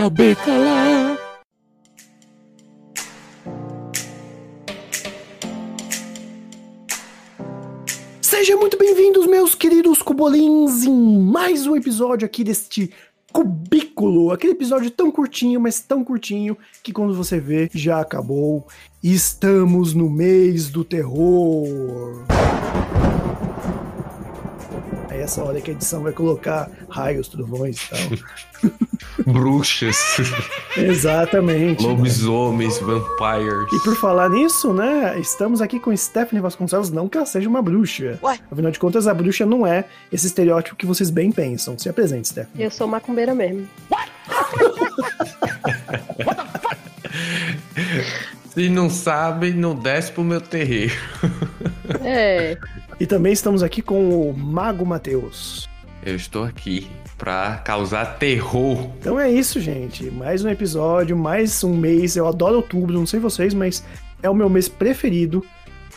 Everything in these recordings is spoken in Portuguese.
saber calar. Sejam muito bem-vindos, meus queridos cubolins, em mais um episódio aqui deste Cubículo. Aquele episódio tão curtinho, mas tão curtinho, que quando você vê, já acabou. Estamos no mês do terror. É essa hora que a edição vai colocar raios, trovões e tal. Bruxas, Exatamente. né? lobisomens, vampires. E por falar nisso, né, estamos aqui com Stephanie Vasconcelos, não que ela seja uma bruxa. Ué? Afinal de contas, a bruxa não é esse estereótipo que vocês bem pensam. Se apresente, Stephanie. Eu sou macumbeira mesmo. Se não sabe, não desce pro meu terreiro. É. E também estamos aqui com o Mago Matheus. Eu estou aqui pra causar terror. Então é isso, gente. Mais um episódio, mais um mês. Eu adoro outubro, não sei vocês, mas é o meu mês preferido.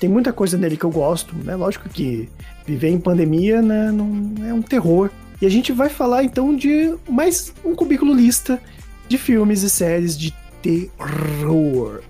Tem muita coisa nele que eu gosto, né? Lógico que viver em pandemia né, não é um terror. E a gente vai falar então de mais um cubículo lista de filmes e séries de terror.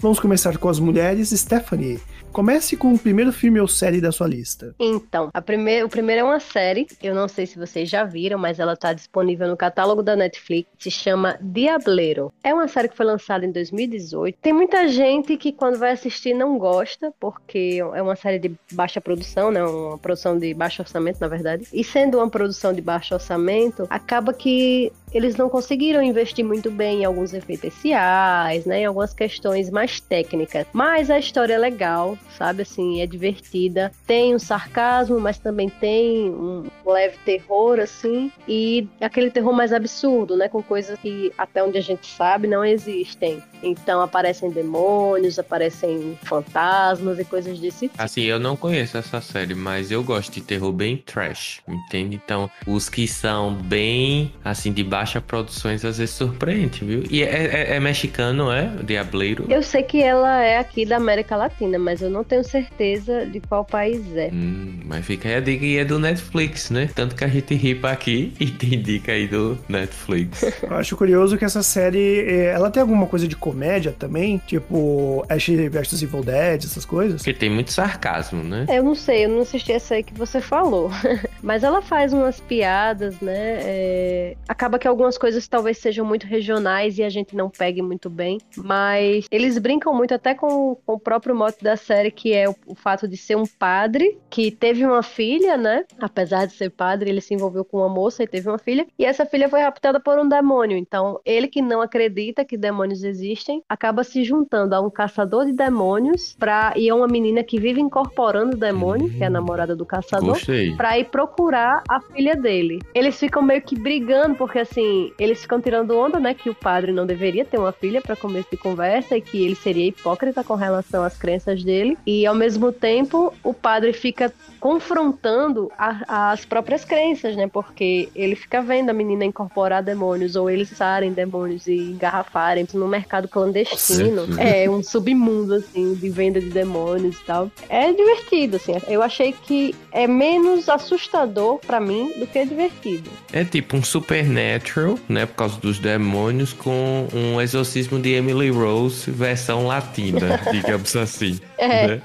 Vamos começar com as mulheres. Stephanie, comece com o primeiro filme ou série da sua lista. Então, a o primeiro é uma série. Eu não sei se vocês já viram, mas ela tá disponível no catálogo da Netflix. Se chama Diableiro. É uma série que foi lançada em 2018. Tem muita gente que quando vai assistir não gosta, porque é uma série de baixa produção, né? Uma produção de baixo orçamento, na verdade. E sendo uma produção de baixo orçamento, acaba que eles não conseguiram investir muito bem em alguns efeitos especiais, né, em algumas questões mais técnicas. Mas a história é legal, sabe, assim, é divertida. Tem um sarcasmo, mas também tem um leve terror, assim, e aquele terror mais absurdo, né, com coisas que até onde a gente sabe não existem. Então aparecem demônios, aparecem fantasmas e coisas desse tipo. Assim, eu não conheço essa série, mas eu gosto de terror bem trash, entende? Então, os que são bem, assim, de baixa produções, às vezes surpreende, viu? E é, é- é mexicano, é? Diableiro? Eu sei que ela é aqui da América Latina, mas eu não tenho certeza de qual país é. Hum, mas fica aí a dica e é do Netflix, né? Tanto que a gente ripa aqui e tem dica aí do Netflix. Eu acho curioso que essa série, eh, ela tem alguma coisa de comédia também, tipo Ash vs Evil Dead, essas coisas. Porque tem muito sarcasmo, né? Eu não sei, eu não assisti essa aí que você falou. Mas ela faz umas piadas, né? É, Acaba que algumas coisas talvez sejam muito regionais e a gente não pegue muito bem. Mas eles brincam muito até com, com o próprio mote da série, que é o, o fato de ser um padre que teve uma filha, né? Apesar de ser padre, ele se envolveu com uma moça e teve uma filha. E essa filha foi raptada por um demônio. Então, ele que não acredita que demônios existem, acaba se juntando a um caçador de demônios pra, e a uma menina que vive incorporando o demônio, que é a namorada do caçador Gostei. pra ir procurar a filha dele. Eles ficam meio que brigando, porque assim, eles ficam tirando onda, né, que o padre não deveria ter uma filha pra começo de conversa e que ele seria hipócrita com relação às crenças dele. E ao mesmo tempo, o padre fica confrontando a- as próprias crenças, né, porque ele fica vendo a menina incorporar demônios ou eles usarem demônios e engarrafarem no mercado clandestino. Nossa. É um submundo assim de venda de demônios e tal. É divertido assim. Eu achei que é menos assustador pra mim do que divertido. É tipo um Supernatural, né? Por causa dos demônios, com um exorcismo de Emily Rose versão latina, digamos assim. É. né?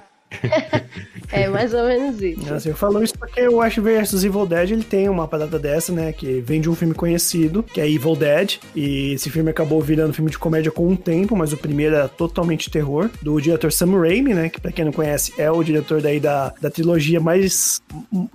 É mais ou menos isso. Assim, eu falo isso porque o Ash vs Evil Dead ele tem uma parada dessa, né? Que vem de um filme conhecido, que é Evil Dead. E esse filme acabou virando filme de comédia com um tempo, mas o primeiro era totalmente terror. Do diretor Sam Raimi, né? Que pra quem não conhece, é o diretor daí da, da trilogia mais.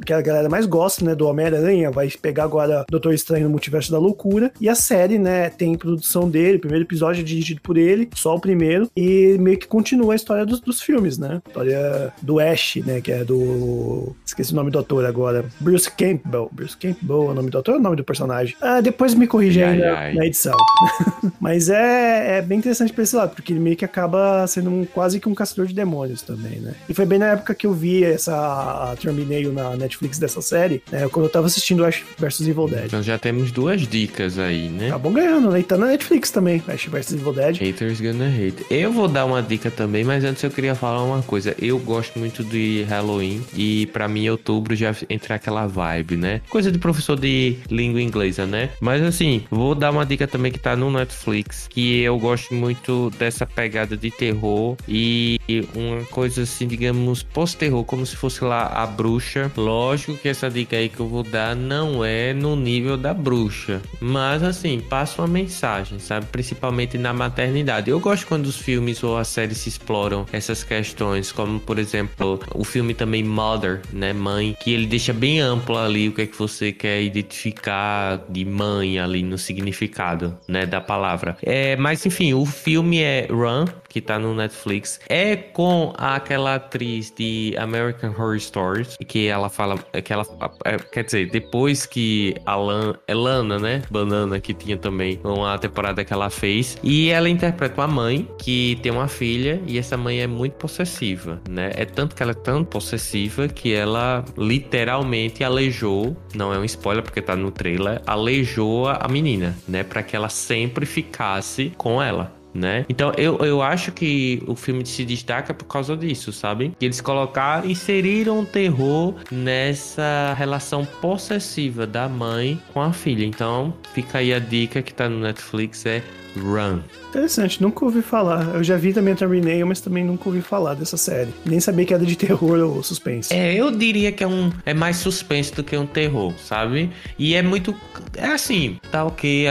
que a galera mais gosta, né? Do Homem-Aranha. Vai pegar agora Doutor Estranho no Multiverso da Loucura. E a série, né? Tem produção dele. O primeiro episódio é dirigido por ele, só o primeiro. E meio que continua a história dos, dos filmes, né? História do Ash, né? Que é do. Esqueci o nome do ator agora. Bruce Campbell. Bruce Campbell é o nome do ator ou é o nome do personagem? Ah, depois me corrija aí na, na edição. Mas é, é bem interessante pra esse lado, porque ele meio que acaba sendo um, quase que um caçador de demônios também, né? E foi bem na época que eu vi essa thumbnail na Netflix dessa série, né? Quando eu tava assistindo Ash vs Evil Dead. Então já temos duas dicas aí, né? Acabam ganhando, né? E tá na Netflix também, Ash vs Evil Dead. Haters gonna hate. Eu vou dar uma dica também, mas antes eu queria falar uma coisa. Eu gosto muito de Halloween. E para mim, outubro já entra aquela vibe, né? Coisa de professor de língua inglesa, né? Mas assim, vou dar uma dica também que tá no Netflix, que eu gosto muito dessa pegada de terror e uma coisa assim, digamos, pós-terror, como se fosse lá a bruxa. Lógico que essa dica aí que eu vou dar não é no nível da bruxa, mas assim, passa uma mensagem, sabe? Principalmente na maternidade. Eu gosto quando os filmes ou as séries se exploram essas questões, como por exemplo, o filme também Mother, né, mãe, que ele deixa bem amplo ali o que é que você quer identificar de mãe ali no significado, né, da palavra. É, mas enfim, o filme é Run, que tá no Netflix. É com aquela atriz de American Horror Stories, que ela fala, que ela, é, quer dizer, depois que a Lan, é Lana, né, Banana, que tinha também uma temporada que ela fez, e ela interpreta uma mãe que tem uma filha e essa mãe é muito possessiva, né? É tanto que ela é tão possessiva que ela literalmente aleijou, não é um spoiler porque tá no trailer, aleijou a menina, né, para que ela sempre ficasse com ela né? Então eu, eu acho que o filme se destaca por causa disso, sabe? Que eles colocaram, inseriram terror nessa relação possessiva da mãe com a filha. Então fica aí a dica que tá no Netflix é Run. Interessante, nunca ouvi falar. Eu já vi também a Terminator, mas também nunca ouvi falar dessa série. Nem sabia que era de terror ou suspense. É, eu diria que é um é mais suspense do que um terror, sabe? E é muito é assim, tá ok,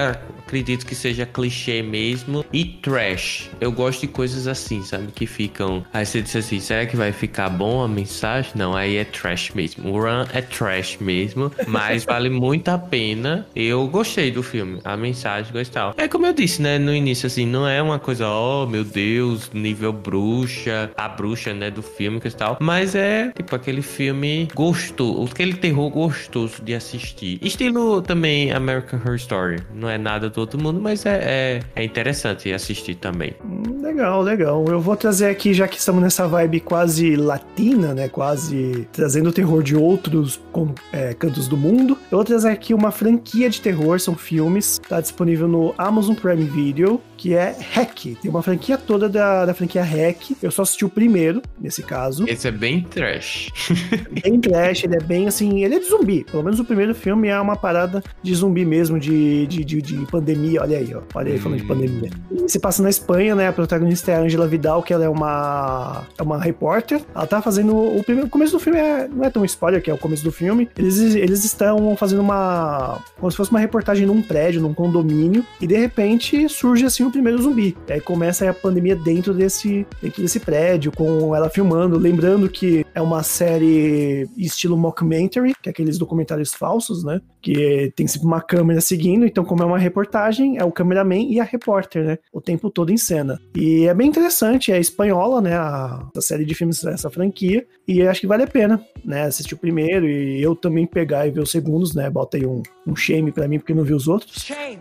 acredito que seja clichê mesmo. E trash. Eu gosto de coisas assim, sabe? Que ficam. Aí você disse assim: será que vai ficar bom a mensagem? Não, aí é trash mesmo. O Run é trash mesmo, mas vale muito a pena. Eu gostei do filme, a mensagem, gostal. É como eu disse, né? No início, assim, não é uma coisa, oh meu Deus, nível bruxa, a bruxa, né? Do filme e tal. Mas é tipo aquele filme gostoso, aquele terror gostoso de assistir. Estilo também American Horror Story. Não é nada do todo mundo, mas é, é, é interessante assistir também. Hum, legal, legal. Eu vou trazer aqui, já que estamos nessa vibe quase latina, né? Quase trazendo o terror de outros é, cantos do mundo. Eu vou trazer aqui uma franquia de terror, são filmes, tá disponível no Amazon Prime Video, que é Hack. Tem uma franquia toda da, da franquia Hack. Eu só assisti o primeiro, nesse caso. Esse é bem trash. bem trash, ele é bem assim, ele é de zumbi. Pelo menos o primeiro filme é uma parada de zumbi mesmo, de, de, de, de pandemia pandemia, olha aí, ó. Olha aí falando de pandemia. E se passa na Espanha, né? A protagonista é a Angela Vidal, que ela é uma, é uma repórter. Ela tá fazendo. O primeiro o começo do filme é, não é tão spoiler, que é o começo do filme. Eles, eles estão fazendo uma. como se fosse uma reportagem num prédio, num condomínio. E de repente surge assim o primeiro zumbi. E aí começa a pandemia dentro desse, dentro desse prédio, com ela filmando. Lembrando que é uma série estilo mockumentary, que é aqueles documentários falsos, né? Que tem sempre uma câmera seguindo. Então, como é uma reportagem reportagem, é o cameraman e a repórter, né? O tempo todo em cena. E é bem interessante, é espanhola, né? A, a série de filmes dessa franquia. E acho que vale a pena, né? Assistir o primeiro e eu também pegar e ver os segundos, né? Bota aí um, um shame pra mim porque não vi os outros. Shame!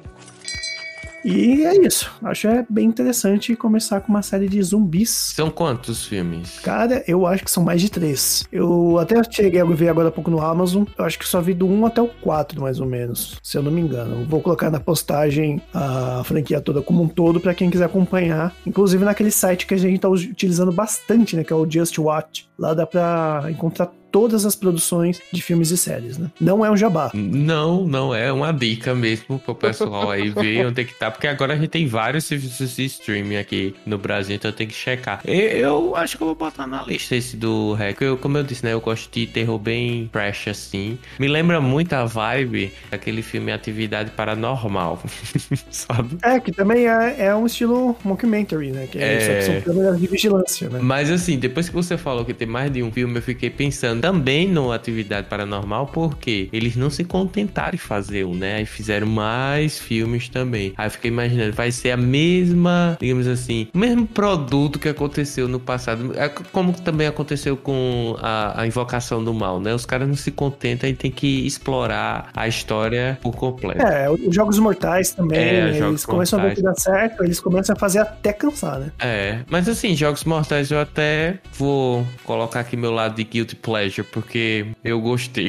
E é isso. Acho é bem interessante começar com uma série de zumbis. São quantos filmes? Cara, eu acho que são mais de três. Eu até cheguei a ver agora há pouco no Amazon. Eu acho que só vi do 1 até o 4, mais ou menos. Se eu não me engano. Vou colocar na postagem a franquia toda como um todo para quem quiser acompanhar. Inclusive naquele site que a gente tá utilizando bastante, né? Que é o Just Watch. Lá dá pra encontrar todas as produções de filmes e séries, né? Não é um jabá. Não, não é uma dica mesmo pro pessoal aí ver onde é que tá, porque agora a gente tem vários serviços de streaming aqui no Brasil, então tem que checar. Eu acho que eu vou botar na lista esse do Hack. Eu, como eu disse, né, eu gosto de terror bem fresh assim. Me lembra muito a vibe daquele filme Atividade Paranormal, sabe? É, que também é, é um estilo mockumentary, né? Que, é... é... são câmeras de vigilância, né? Mas assim, depois que você falou que tem mais de um filme, eu fiquei pensando também no Atividade Paranormal, porque eles não se contentaram em fazer um, né? Aí fizeram mais filmes também. Aí eu fiquei imaginando, vai ser a mesma, digamos assim, o mesmo produto que aconteceu no passado, é como também aconteceu com a, a Invocação do Mal, né? Os caras não se contentam e tem que explorar a história por completo. É, os Jogos Mortais também, é, eles começam mortais. a ver que dá certo, eles começam a fazer até cansar, né? É, mas assim, Jogos Mortais eu até vou colocar aqui meu lado de Guilty Pleasure pleasure, porque eu gostei.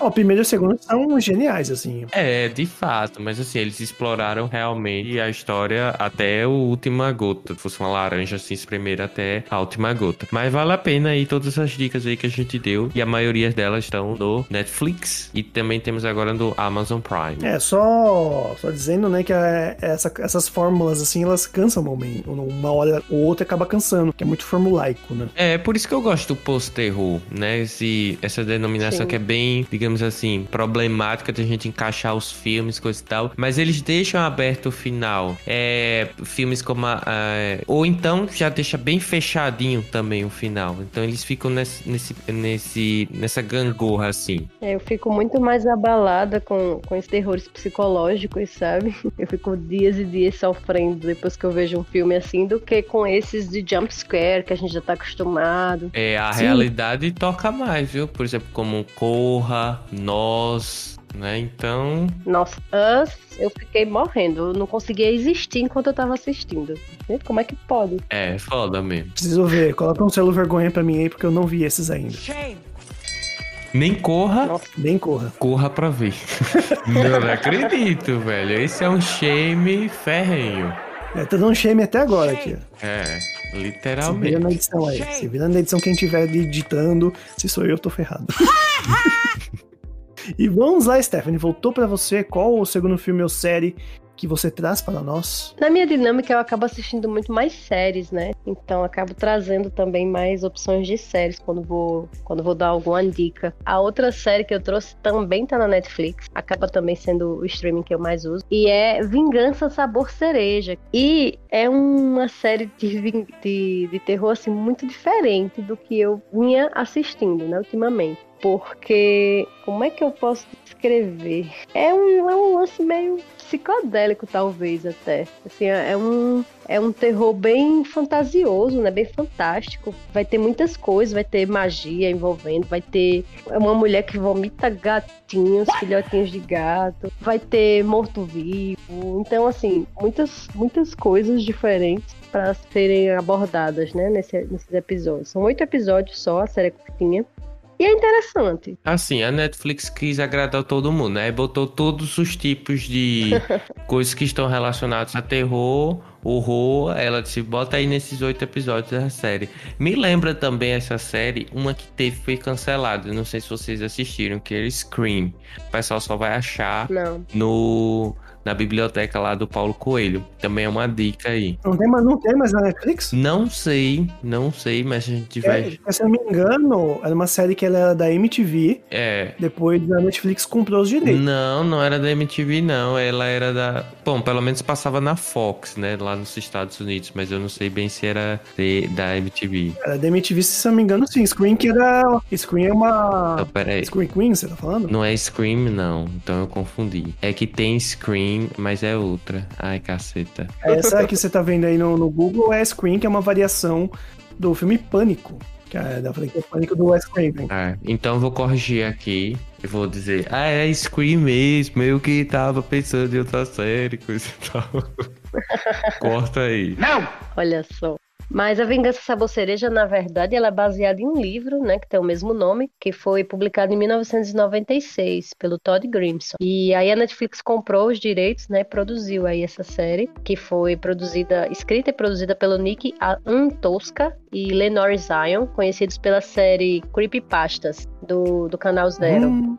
O primeiro e o segundo são geniais, assim. é, de fato, mas assim, eles exploraram realmente a história até a última gota. Se fosse uma laranja assim, espremer até a última gota. Mas vale a pena aí todas as dicas aí que a gente deu. E a maioria delas estão no Netflix. E também temos agora no Amazon Prime. É, só, só dizendo, né, que a- essa- essas fórmulas, assim, elas cansam um momento. Uma hora ou outra acaba cansando, que é muito formulaico, né? É, por isso que eu gosto do post-terror, né? Esse, essa denominação Sim. que é bem, digamos assim, problemática de a gente encaixar os filmes, coisa e tal. Mas eles deixam aberto o final. É, filmes como a, a- Ou então já deixa bem fechadinho também o final. Então eles ficam nesse, nesse, nesse, nessa gangorra, assim. É, Eu fico muito mais abalada com, com esses terrores psicológicos, sabe? Eu fico dias e dias sofrendo depois que eu vejo um filme assim, do que com esses de jump scare que a gente já tá acostumado. É, a Sim. realidade toca mais, viu? Por exemplo, como Corra, Nós, né? Então, Nossa, Us, eu fiquei morrendo. Eu não conseguia existir enquanto eu tava assistindo. Como é que pode? é foda mesmo. Preciso ver. Coloca um selo vergonha pra mim aí, porque eu não vi esses ainda. Nem corra, Nossa. Bem corra. corra pra ver. não, não acredito, velho. Esse é um shame ferrenho. É, tá dando shame até agora aqui. ó. É, Se vira literalmente. na edição aí. Se vira na edição quem tiver editando. Se sou eu, eu tô ferrado. e vamos lá, Stephanie. Voltou pra você. Qual o segundo filme ou série que você traz para nós? Na minha dinâmica, eu acabo assistindo muito mais séries, né? Então, acabo trazendo também mais opções de séries quando vou, quando vou dar alguma dica. A outra série que eu trouxe também tá na Netflix, acaba também sendo o streaming que eu mais uso, e é Vingança Sabor Cereja. E é uma série de, de, de terror, assim, muito diferente do que eu vinha assistindo, né, ultimamente. Porque, como é que eu posso descrever? É um, é um lance meio psicodélico, talvez, até. Assim, é é um, é um terror bem fantasioso, né? Bem fantástico. Vai ter muitas coisas, vai ter magia envolvendo, vai ter uma mulher que vomita gatinhos, filhotinhos de gato, vai ter morto-vivo. Então, assim, muitas, muitas coisas diferentes para serem abordadas, né, nesse, nesses episódios. São oito episódios só, a série é curtinha. E é interessante. Assim, a Netflix quis agradar todo mundo, né? Botou todos os tipos de coisas que estão relacionadas a terror, horror. Ela disse, bota aí nesses oito episódios da série. Me lembra também essa série, uma que teve, foi cancelada. Não sei se vocês assistiram, que era Scream. O pessoal só vai achar Não. no, na biblioteca lá do Paulo Coelho. Também é uma dica aí. Não tem, mais- não tem mais na Netflix? Não sei, não sei, mas a gente É, vai. se eu não me engano, era uma série que ela era da MTV. É. Depois a Netflix comprou os direitos. Não, não era da MTV, não. Ela era da. Bom, pelo menos passava na Fox, né? Lá nos Estados Unidos, mas eu não sei bem se era de- da MTV. Era da MTV, se eu não me engano, sim. Screen que era. Screen é uma. Então, peraí. Screen Queen, você tá falando? Não é Scream, não. Então eu confundi. É que tem Scream, mas é outra. Ai, caceta. Essa que você tá vendo aí no, no Google é Screen, que é uma variação do filme Pânico. Que é da franquia Pânico do Wes Craven. Ah, então eu vou corrigir aqui. E vou dizer, ah, é Scream mesmo. Eu que tava pensando em outra série, coisa e tal. Corta aí. Olha só. Mas a Vingança Sabor Cereja, na verdade, ela é baseada em um livro, né, que tem o mesmo nome, que foi publicado em 1996 pelo Todd Grimson. E aí a Netflix comprou os direitos, né, e produziu aí essa série, que foi produzida, escrita e produzida pelo Nick Antosca e Lenore Zion, conhecidos pela série Creepypastas do, do canal Zero. Hum,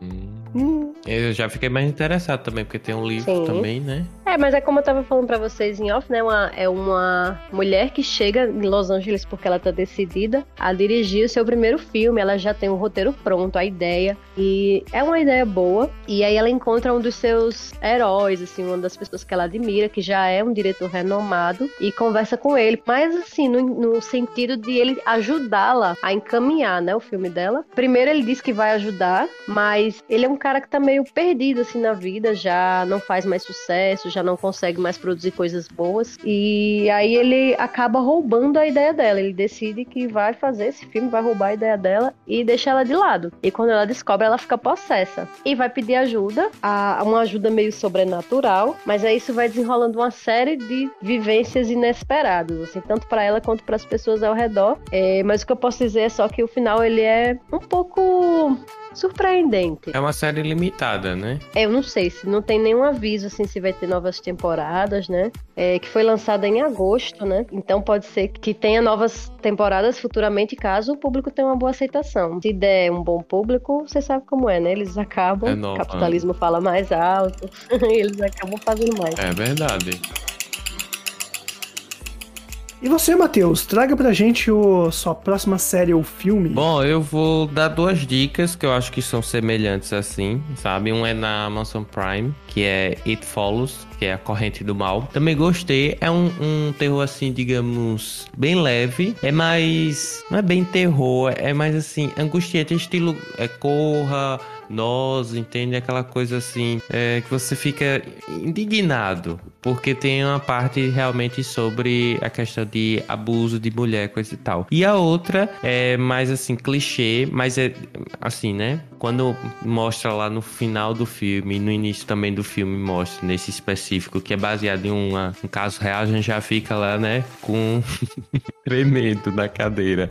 Hum. Eu já fiquei mais interessado também, porque tem um livro Sim. também, né? É, mas é como eu tava falando pra vocês em off, né? Uma, é uma mulher que chega em Los Angeles porque ela tá decidida a dirigir o seu primeiro filme. Ela já tem o roteiro pronto, a ideia. E é uma ideia boa. E aí ela encontra um dos seus heróis, assim, uma das pessoas que ela admira, que já é um diretor renomado, e conversa com ele. Mas assim, no, no sentido de ele ajudá-la a encaminhar, né, o filme dela. Primeiro ele diz que vai ajudar, mas ele é um cara que tá meio perdido assim na vida, já não faz mais sucesso, já não consegue mais produzir coisas boas. E aí ele acaba roubando a ideia dela. Ele decide que vai fazer esse filme, vai roubar a ideia dela e deixa ela de lado. E quando ela descobre, ela fica possessa e vai pedir ajuda, a uma ajuda meio sobrenatural, mas aí isso vai desenrolando uma série de vivências inesperadas, assim, tanto para ela quanto para as pessoas ao redor. É, mas o que eu posso dizer é só que o final ele é um pouco surpreendente. É uma série limitada, né? É, eu não sei se não tem nenhum aviso assim se vai ter novas temporadas, né? É, que foi lançada em agosto, né? Então pode ser que tenha novas temporadas futuramente, caso o público tenha uma boa aceitação. Se der um bom público, você sabe como é, né? Eles acabam, é o capitalismo fala mais alto, eles acabam fazendo mais. É verdade. E você, Matheus, traga pra gente o, sua próxima série ou filme. Bom, eu vou dar duas dicas que eu acho que são semelhantes assim, sabe? Um é na Amazon Prime, que é It Follows, que é a corrente do mal. Também gostei. É um, um terror, assim, digamos, bem leve. É mais. Não é bem terror, é mais assim, angustiante, estilo é, corra nós, entende? Aquela coisa assim, é, que você fica indignado, porque tem uma parte realmente sobre a questão de abuso de mulher, coisa e tal. E a outra é mais assim, clichê, mas é assim, né? Quando mostra lá no final do filme, no início também do filme, mostra nesse específico, que é baseado em uma, um caso real, a gente já fica lá, né, com tremendo na cadeira.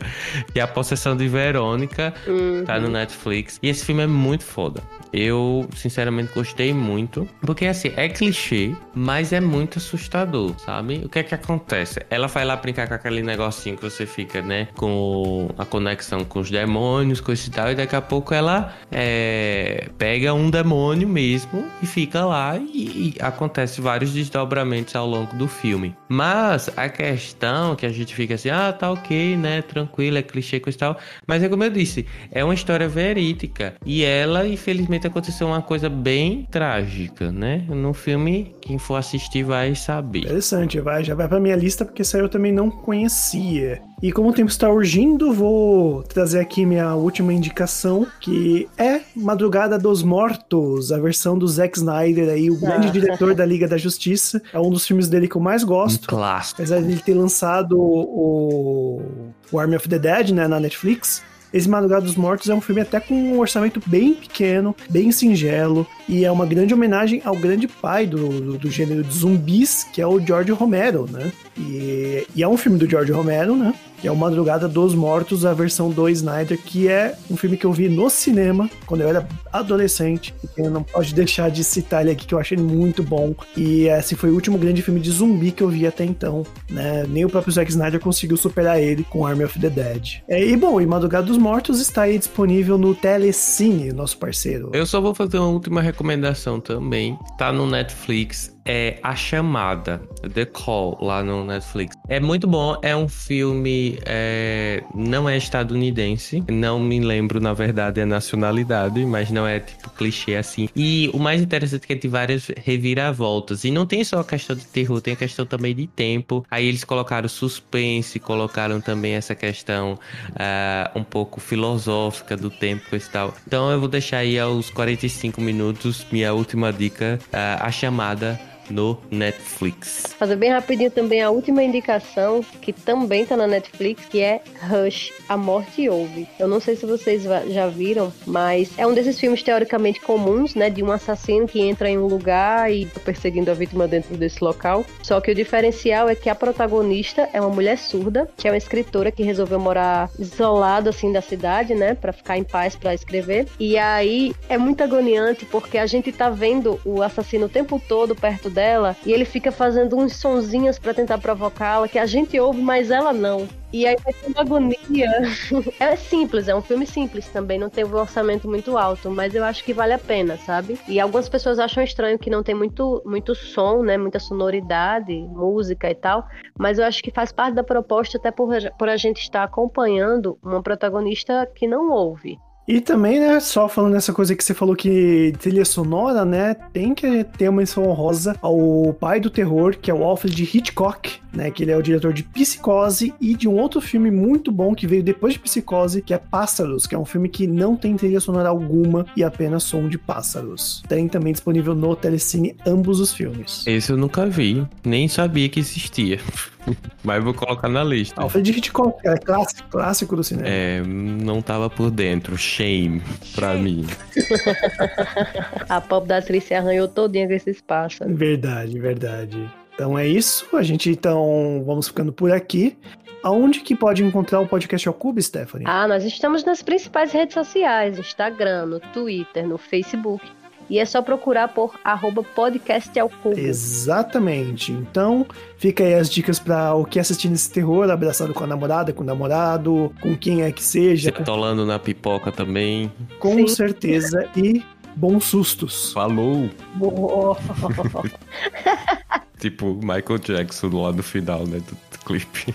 E a possessão de Verônica uhum. tá no Netflix. E esse filme é muito foda. Eu, sinceramente, gostei muito. Porque, assim, é clichê, mas é muito assustador, sabe? O que é que acontece? Ela vai lá brincar com aquele negocinho que você fica, né? Com a conexão com os demônios, coisa e tal. E daqui a pouco ela é, pega um demônio mesmo e fica lá. E, e acontece vários desdobramentos ao longo do filme. Mas a questão que a gente fica assim, ah, tá ok, né? Tranquilo, é clichê, coisa e tal. Mas é como eu disse, é uma história verídica. E ela, infelizmente, realmente aconteceu uma coisa bem trágica, né? No filme, quem for assistir vai saber. Interessante, vai, já vai pra minha lista, porque essa eu também não conhecia. E como o tempo está urgindo, vou trazer aqui minha última indicação, que é Madrugada dos Mortos, a versão do Zack Snyder aí, o grande ah. diretor da Liga da Justiça. É um dos filmes dele que eu mais gosto. Um clássico. Apesar de ele ter lançado o, o Army of the Dead, né, na Netflix. Esse Madrugada dos Mortos é um filme até com um orçamento bem pequeno, bem singelo, e é uma grande homenagem ao grande pai do, do, do gênero de zumbis, que é o George Romero, né? E, e é um filme do George Romero, né? que é o Madrugada dos Mortos, a versão do Snyder, que é um filme que eu vi no cinema quando eu era adolescente. E eu não pode deixar de citar ele aqui, que eu achei muito bom. E esse foi o último grande filme de zumbi que eu vi até então. Né? Nem o próprio Zack Snyder conseguiu superar ele com Army of the Dead. É, e bom, e Madrugada dos Mortos está aí disponível no Telecine, nosso parceiro. Eu só vou fazer uma última recomendação também. Tá no Netflix é A Chamada, The Call, lá no Netflix. É muito bom, é um filme, é, não é estadunidense, não me lembro, na verdade, a nacionalidade, mas não é tipo clichê assim. E o mais interessante é que tem várias reviravoltas. E não tem só a questão de terror, tem a questão também de tempo. Aí eles colocaram suspense, colocaram também essa questão uh, um pouco filosófica do tempo e tal. Então eu vou deixar aí aos 45 minutos minha última dica, uh, A Chamada no Netflix. Fazer bem rapidinho também a última indicação, que também tá na Netflix, que é Rush, A Morte Ouve. Eu não sei se vocês já viram, mas é um desses filmes teoricamente comuns, né, de um assassino que entra em um lugar e tá perseguindo a vítima dentro desse local. Só que o diferencial é que a protagonista é uma mulher surda, que é uma escritora que resolveu morar isolado assim da cidade, né, para ficar em paz para escrever. E aí é muito agoniante porque a gente tá vendo o assassino o tempo todo perto dela dela e ele fica fazendo uns sonzinhos para tentar provocá-la que a gente ouve, mas ela não. E aí vai ter uma agonia. é simples, é um filme simples também, não tem um orçamento muito alto, mas eu acho que vale a pena, sabe? E algumas pessoas acham estranho que não tem muito, muito som, né? Muita sonoridade, música e tal, mas eu acho que faz parte da proposta até por, por a gente estar acompanhando uma protagonista que não ouve. E também, né, só falando essa coisa que você falou que trilha sonora, né, tem que ter uma menção honrosa ao pai do terror, que é o Alfred Hitchcock, né? Que ele é o diretor de Psicose e de um outro filme muito bom que veio depois de Psicose, que é Pássaros, que é um filme que não tem trilha sonora alguma e apenas som de pássaros. Tem também disponível no Telecine ambos os filmes. Esse eu nunca vi, nem sabia que existia. Mas vou colocar na lista. Alfred Hitchcock é clássico, clássico do cinema. É, não tava por dentro. Shame pra mim. A pop da atriz se arranhou todinha com esse espaço. Verdade, verdade. Então é isso. A gente então vamos ficando por aqui. Aonde que pode encontrar o podcast ao Cubo, Stephanie? Ah, nós estamos nas principais redes sociais, no Instagram, no Twitter, no Facebook. E é só procurar por arroba podcast ao cubo. Exatamente. Então, fica aí as dicas para o que assistir nesse terror, abraçado com a namorada, com o namorado, com quem é que seja. Tolando na pipoca também. Com Sim. certeza. E bons sustos. Falou! Tipo Michael Jackson lá no final, né, do, do clipe.